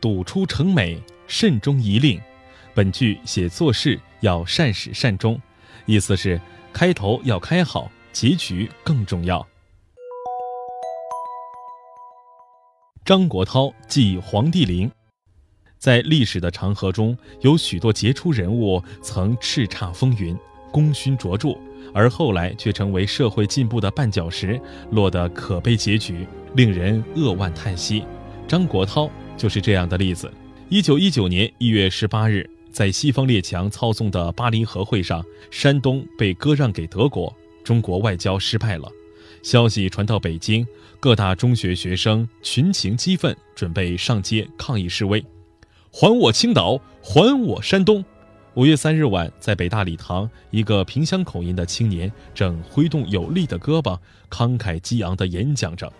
笃出成美，慎终遗令。本句写做事要善始善终，意思是开头要开好，结局更重要。张国焘即黄帝陵，在历史的长河中，有许多杰出人物曾叱咤风云，功勋卓著，而后来却成为社会进步的绊脚石，落得可悲结局，令人扼腕叹息。张国焘就是这样的例子。一九一九年一月十八日，在西方列强操纵的巴黎和会上，山东被割让给德国，中国外交失败了。消息传到北京，各大中学学生群情激愤，准备上街抗议示威，还我青岛，还我山东！五月三日晚，在北大礼堂，一个萍乡口音的青年正挥动有力的胳膊，慷慨激昂地演讲着。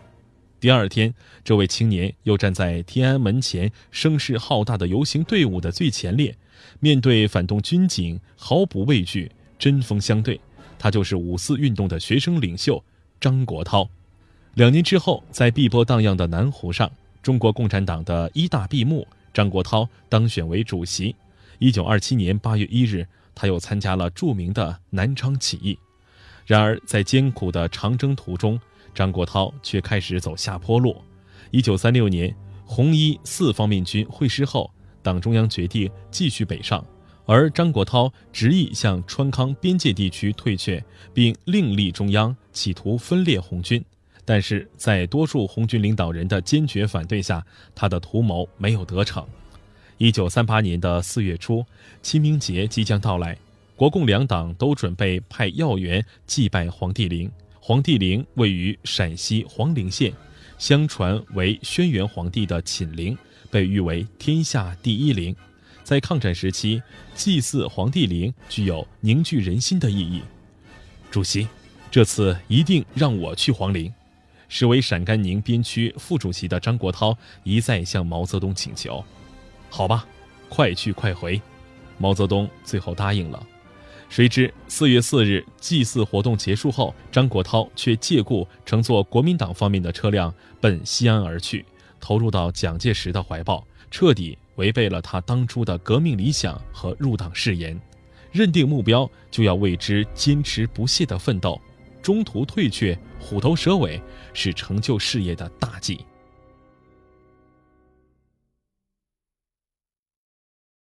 第二天，这位青年又站在天安门前声势浩大的游行队伍的最前列，面对反动军警毫不畏惧，针锋相对。他就是五四运动的学生领袖。张国焘，两年之后，在碧波荡漾的南湖上，中国共产党的一大闭幕，张国焘当选为主席。一九二七年八月一日，他又参加了著名的南昌起义。然而，在艰苦的长征途中，张国焘却开始走下坡路。一九三六年，红一四方面军会师后，党中央决定继续北上。而张国焘执意向川康边界地区退却，并另立中央，企图分裂红军。但是在多数红军领导人的坚决反对下，他的图谋没有得逞。一九三八年的四月初，清明节即将到来，国共两党都准备派要员祭拜黄帝陵。黄帝陵位于陕西黄陵县，相传为轩辕皇帝的寝陵，被誉为天下第一陵。在抗战时期，祭祀黄帝陵具有凝聚人心的意义。主席，这次一定让我去黄陵。实为陕甘宁边区副主席的张国焘一再向毛泽东请求。好吧，快去快回。毛泽东最后答应了。谁知四月四日祭祀活动结束后，张国焘却借故乘坐国民党方面的车辆奔西安而去，投入到蒋介石的怀抱，彻底。违背了他当初的革命理想和入党誓言，认定目标就要为之坚持不懈的奋斗，中途退却、虎头蛇尾是成就事业的大忌。